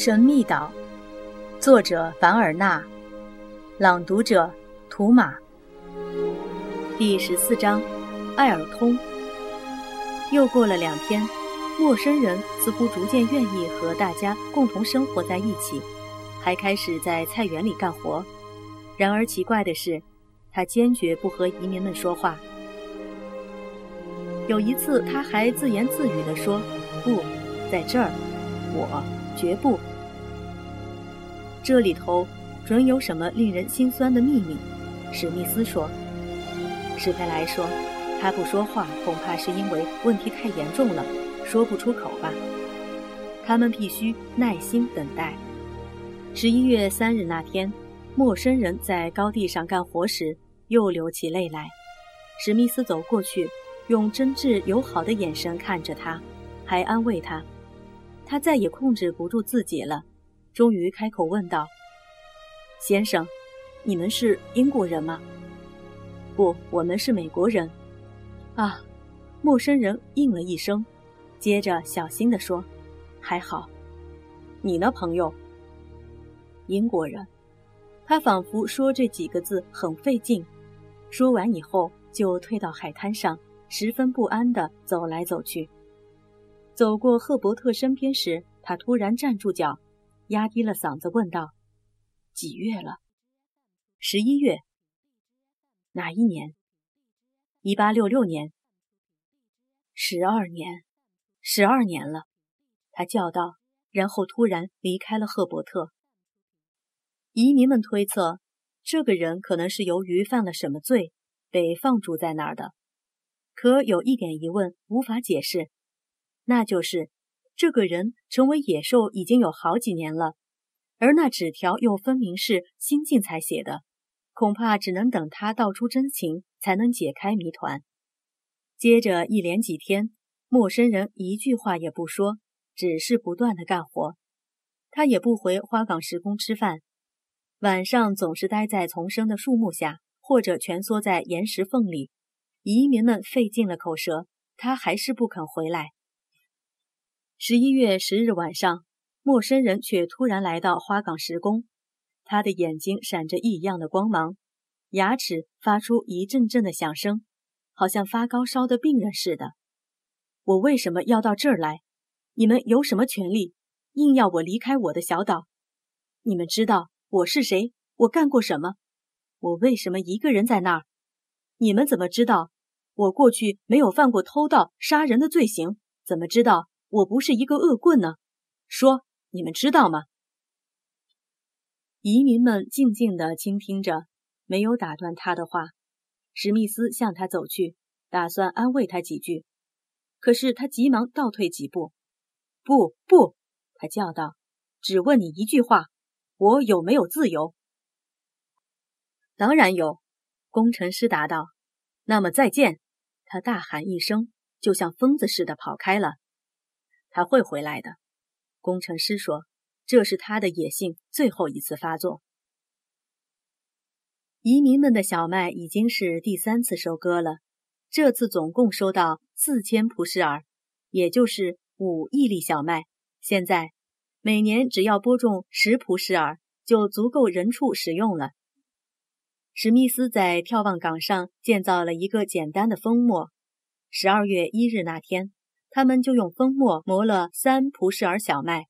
神秘岛，作者凡尔纳，朗读者图马。第十四章，艾尔通。又过了两天，陌生人似乎逐渐愿意和大家共同生活在一起，还开始在菜园里干活。然而奇怪的是，他坚决不和移民们说话。有一次，他还自言自语地说：“不在这儿，我。”绝不，这里头准有什么令人心酸的秘密。史密斯说：“史佩莱说，他不说话，恐怕是因为问题太严重了，说不出口吧。他们必须耐心等待。”十一月三日那天，陌生人在高地上干活时又流起泪来。史密斯走过去，用真挚友好的眼神看着他，还安慰他。他再也控制不住自己了，终于开口问道：“先生，你们是英国人吗？”“不，我们是美国人。”啊，陌生人应了一声，接着小心地说：“还好。”“你呢，朋友？”“英国人。”他仿佛说这几个字很费劲，说完以后就退到海滩上，十分不安地走来走去。走过赫伯特身边时，他突然站住脚，压低了嗓子问道：“几月了？”“十一月。”“哪一年？”“一八六六年。”“十二年，十二年了。”他叫道，然后突然离开了赫伯特。移民们推测，这个人可能是由于犯了什么罪，被放逐在那儿的。可有一点疑问无法解释。那就是这个人成为野兽已经有好几年了，而那纸条又分明是新近才写的，恐怕只能等他道出真情才能解开谜团。接着一连几天，陌生人一句话也不说，只是不断的干活。他也不回花岗石宫吃饭，晚上总是待在丛生的树木下，或者蜷缩在岩石缝里。移民们费尽了口舌，他还是不肯回来。十一月十日晚上，陌生人却突然来到花岗石宫。他的眼睛闪着异样的光芒，牙齿发出一阵阵的响声，好像发高烧的病人似的。我为什么要到这儿来？你们有什么权利，硬要我离开我的小岛？你们知道我是谁？我干过什么？我为什么一个人在那儿？你们怎么知道我过去没有犯过偷盗、杀人的罪行？怎么知道？我不是一个恶棍呢，说你们知道吗？移民们静静地倾听着，没有打断他的话。史密斯向他走去，打算安慰他几句，可是他急忙倒退几步。不不，他叫道：“只问你一句话，我有没有自由？”当然有，工程师答道。那么再见！他大喊一声，就像疯子似的跑开了。他会回来的，工程师说：“这是他的野性最后一次发作。”移民们的小麦已经是第三次收割了，这次总共收到四千蒲什尔，也就是五亿粒小麦。现在每年只要播种十蒲什尔，就足够人畜使用了。史密斯在眺望岗上建造了一个简单的蜂磨。十二月一日那天。他们就用蜂磨磨了三蒲式尔小麦。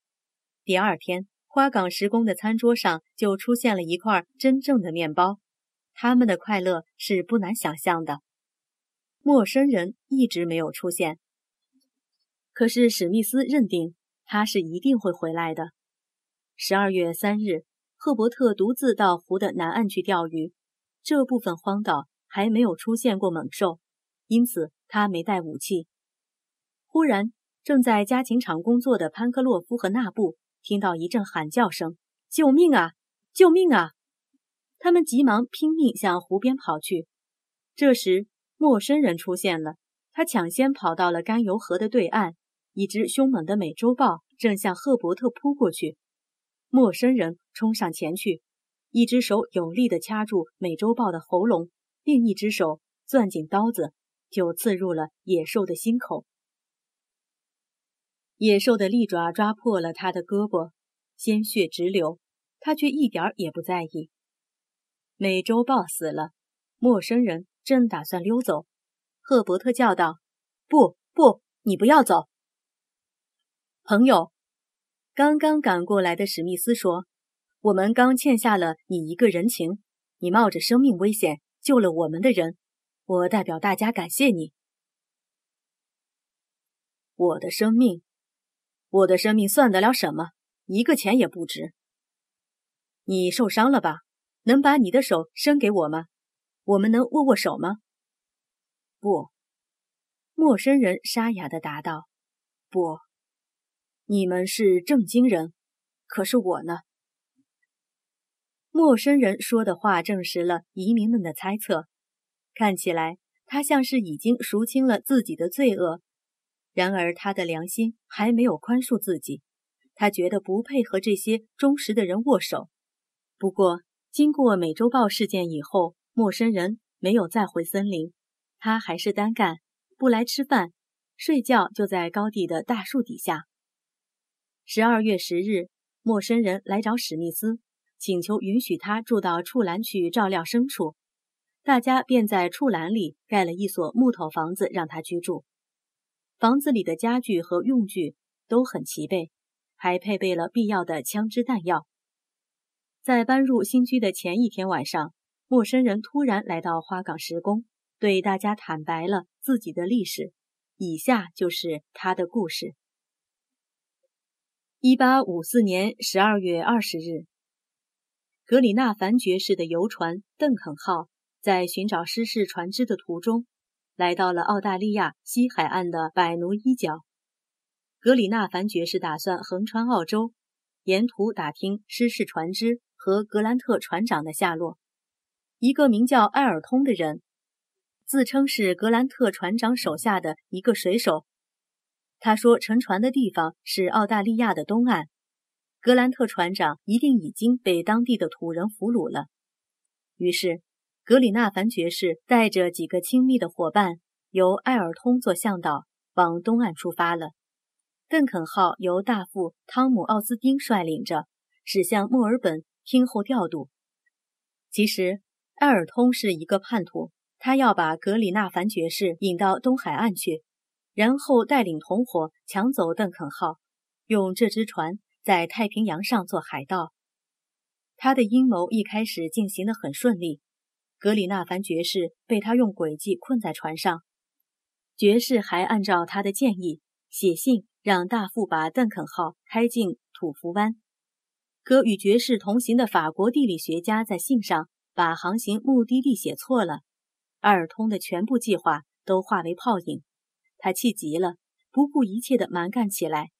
第二天，花岗石工的餐桌上就出现了一块真正的面包。他们的快乐是不难想象的。陌生人一直没有出现，可是史密斯认定他是一定会回来的。十二月三日，赫伯特独自到湖的南岸去钓鱼。这部分荒岛还没有出现过猛兽，因此他没带武器。忽然，正在家禽场工作的潘克洛夫和纳布听到一阵喊叫声：“救命啊！救命啊！”他们急忙拼命向湖边跑去。这时，陌生人出现了，他抢先跑到了甘油河的对岸。一只凶猛的美洲豹正向赫伯特扑过去。陌生人冲上前去，一只手有力地掐住美洲豹的喉咙，另一只手攥紧刀子，就刺入了野兽的心口。野兽的利爪抓破了他的胳膊，鲜血直流，他却一点也不在意。美洲豹死了，陌生人正打算溜走，赫伯特叫道：“不，不，你不要走，朋友。”刚刚赶过来的史密斯说：“我们刚欠下了你一个人情，你冒着生命危险救了我们的人，我代表大家感谢你。”我的生命，我的生命算得了什么？一个钱也不值。你受伤了吧？能把你的手伸给我吗？我们能握握手吗？不。陌生人沙哑的答道：“不。你们是正经人，可是我呢？”陌生人说的话证实了移民们的猜测。看起来，他像是已经赎清了自己的罪恶。然而，他的良心还没有宽恕自己。他觉得不配和这些忠实的人握手。不过，经过美洲豹事件以后，陌生人没有再回森林，他还是单干，不来吃饭，睡觉就在高地的大树底下。十二月十日，陌生人来找史密斯，请求允许他住到畜栏去照料牲畜。大家便在畜栏里盖了一所木头房子让他居住。房子里的家具和用具都很齐备，还配备了必要的枪支弹药。在搬入新居的前一天晚上，陌生人突然来到花岗石宫，对大家坦白了自己的历史。以下就是他的故事：一八五四年十二月二十日，格里纳凡爵士的游船“邓肯号”在寻找失事船只的途中。来到了澳大利亚西海岸的百奴伊角，格里纳凡爵士打算横穿澳洲，沿途打听失事船只和格兰特船长的下落。一个名叫艾尔通的人，自称是格兰特船长手下的一个水手。他说，沉船的地方是澳大利亚的东岸，格兰特船长一定已经被当地的土人俘虏了。于是。格里纳凡爵士带着几个亲密的伙伴，由埃尔通做向导，往东岸出发了。邓肯号由大副汤姆·奥斯丁率领着，驶向墨尔本，听候调度。其实，埃尔通是一个叛徒，他要把格里纳凡爵士引到东海岸去，然后带领同伙抢走邓肯号，用这只船在太平洋上做海盗。他的阴谋一开始进行得很顺利。格里纳凡爵士被他用诡计困在船上，爵士还按照他的建议写信让大副把邓肯号开进土福湾。可与爵士同行的法国地理学家在信上把航行目的地写错了，阿尔通的全部计划都化为泡影。他气急了，不顾一切地蛮干起来。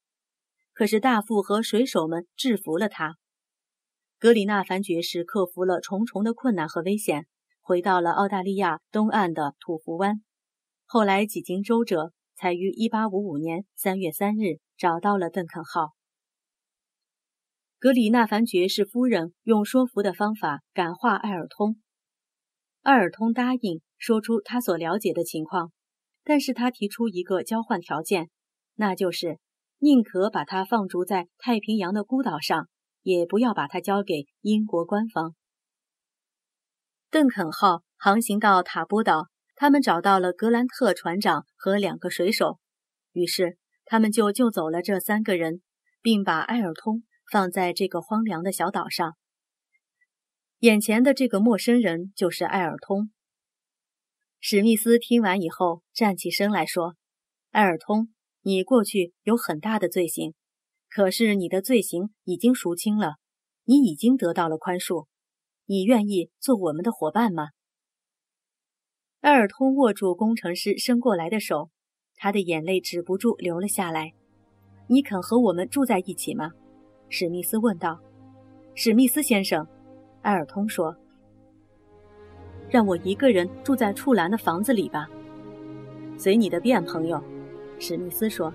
可是大副和水手们制服了他。格里纳凡爵士克服了重重的困难和危险。回到了澳大利亚东岸的土福湾，后来几经周折，才于1855年3月3日找到了邓肯号。格里纳凡爵士夫人用说服的方法感化艾尔通，艾尔通答应说出他所了解的情况，但是他提出一个交换条件，那就是宁可把他放逐在太平洋的孤岛上，也不要把他交给英国官方。邓肯号航行到塔波岛，他们找到了格兰特船长和两个水手，于是他们就救走了这三个人，并把埃尔通放在这个荒凉的小岛上。眼前的这个陌生人就是埃尔通。史密斯听完以后站起身来说：“埃尔通，你过去有很大的罪行，可是你的罪行已经赎清了，你已经得到了宽恕。”你愿意做我们的伙伴吗？埃尔通握住工程师伸过来的手，他的眼泪止不住流了下来。你肯和我们住在一起吗？史密斯问道。史密斯先生，埃尔通说：“让我一个人住在处兰的房子里吧。”随你的便，朋友。史密斯说。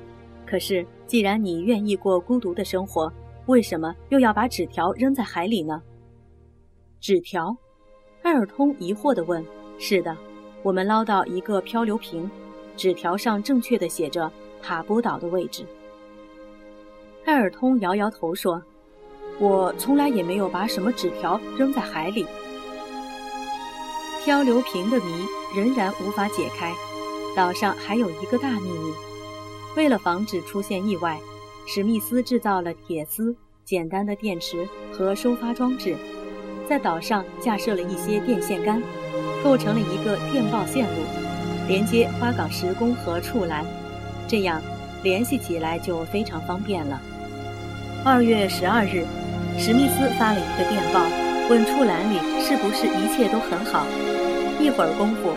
可是，既然你愿意过孤独的生活，为什么又要把纸条扔在海里呢？纸条，艾尔通疑惑地问：“是的，我们捞到一个漂流瓶，纸条上正确的写着塔波岛的位置。”艾尔通摇摇头说：“我从来也没有把什么纸条扔在海里。漂流瓶的谜仍然无法解开，岛上还有一个大秘密。为了防止出现意外，史密斯制造了铁丝、简单的电池和收发装置，在岛上架设了一些电线杆，构成了一个电报线路，连接花岗石宫和处栏，这样联系起来就非常方便了。二月十二日，史密斯发了一个电报，问处栏里是不是一切都很好。一会儿功夫，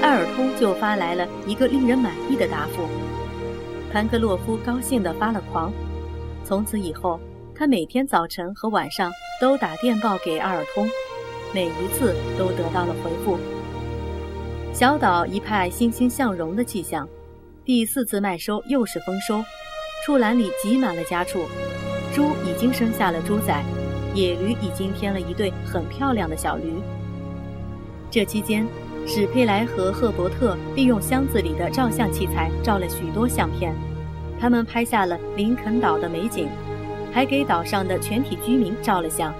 艾尔通就发来了一个令人满意的答复。潘克洛夫高兴地发了狂。从此以后，他每天早晨和晚上都打电报给阿尔通，每一次都得到了回复。小岛一派欣欣向荣的气象。第四次麦收又是丰收，畜栏里挤满了家畜，猪已经生下了猪崽，野驴已经添了一对很漂亮的小驴。这期间，史佩莱和赫伯特利用箱子里的照相器材照了许多相片。他们拍下了林肯岛的美景，还给岛上的全体居民照了相。